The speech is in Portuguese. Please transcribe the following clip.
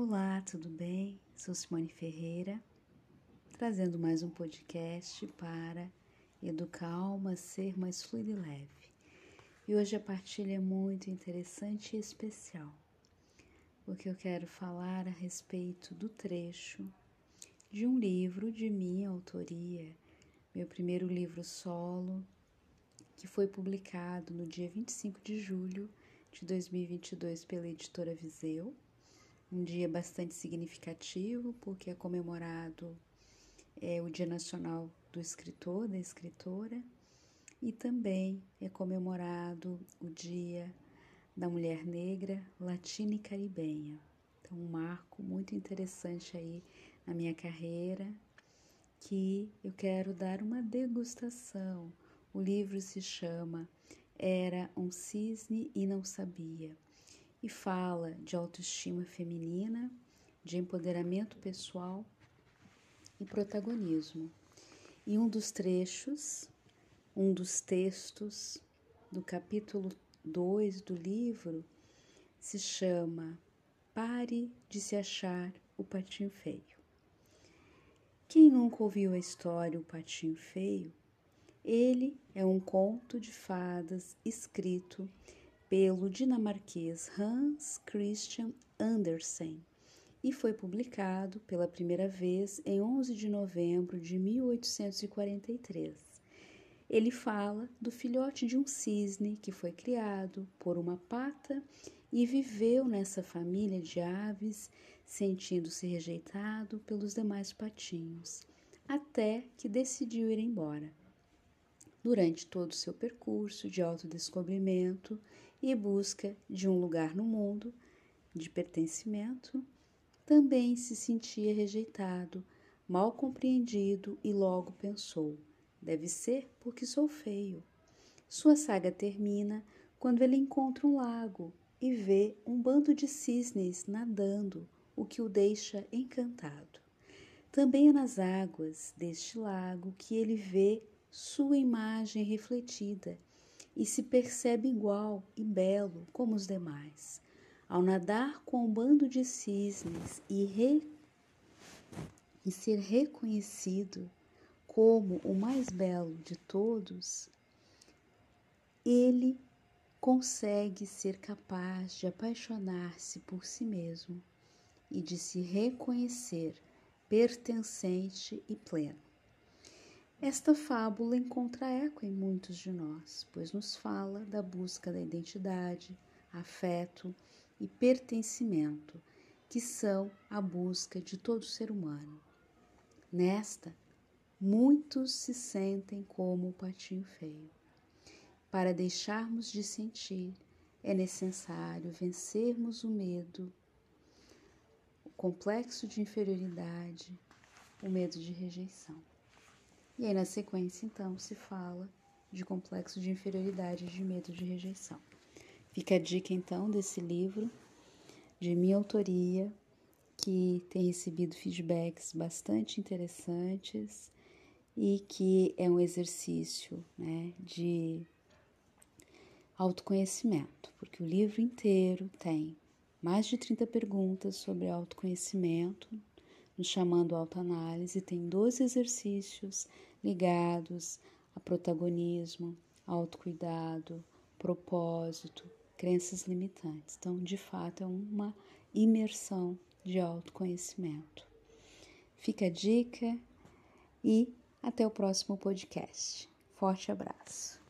Olá, tudo bem? Sou Simone Ferreira, trazendo mais um podcast para educar alma ser mais fluida e leve. E hoje a partilha é muito interessante e especial, porque eu quero falar a respeito do trecho de um livro de minha autoria, meu primeiro livro solo, que foi publicado no dia 25 de julho de 2022 pela editora Viseu um dia bastante significativo, porque é comemorado é, o Dia Nacional do Escritor, da Escritora, e também é comemorado o Dia da Mulher Negra Latina e Caribenha. Então, um marco muito interessante aí na minha carreira, que eu quero dar uma degustação. O livro se chama Era um Cisne e Não Sabia e fala de autoestima feminina, de empoderamento pessoal e protagonismo. E um dos trechos, um dos textos do capítulo 2 do livro se chama Pare de se achar o patinho feio. Quem nunca ouviu a história O Patinho Feio? Ele é um conto de fadas escrito pelo dinamarquês Hans Christian Andersen e foi publicado pela primeira vez em 11 de novembro de 1843. Ele fala do filhote de um cisne que foi criado por uma pata e viveu nessa família de aves, sentindo-se rejeitado pelos demais patinhos, até que decidiu ir embora. Durante todo o seu percurso de autodescobrimento, e busca de um lugar no mundo, de pertencimento, também se sentia rejeitado, mal compreendido e logo pensou: deve ser porque sou feio. Sua saga termina quando ele encontra um lago e vê um bando de cisnes nadando, o que o deixa encantado. Também é nas águas deste lago que ele vê sua imagem refletida e se percebe igual e belo como os demais. Ao nadar com um bando de cisnes e, re... e ser reconhecido como o mais belo de todos, ele consegue ser capaz de apaixonar-se por si mesmo e de se reconhecer pertencente e pleno. Esta fábula encontra eco em muitos de nós, pois nos fala da busca da identidade, afeto e pertencimento, que são a busca de todo ser humano. Nesta, muitos se sentem como o patinho feio. Para deixarmos de sentir, é necessário vencermos o medo, o complexo de inferioridade, o medo de rejeição. E aí, na sequência, então, se fala de complexo de inferioridade de medo de rejeição. Fica a dica, então, desse livro de minha autoria, que tem recebido feedbacks bastante interessantes e que é um exercício né, de autoconhecimento, porque o livro inteiro tem mais de 30 perguntas sobre autoconhecimento, nos chamando autoanálise, tem 12 exercícios ligados a protagonismo, autocuidado, propósito, crenças limitantes. Então, de fato, é uma imersão de autoconhecimento. Fica a dica e até o próximo podcast. Forte abraço.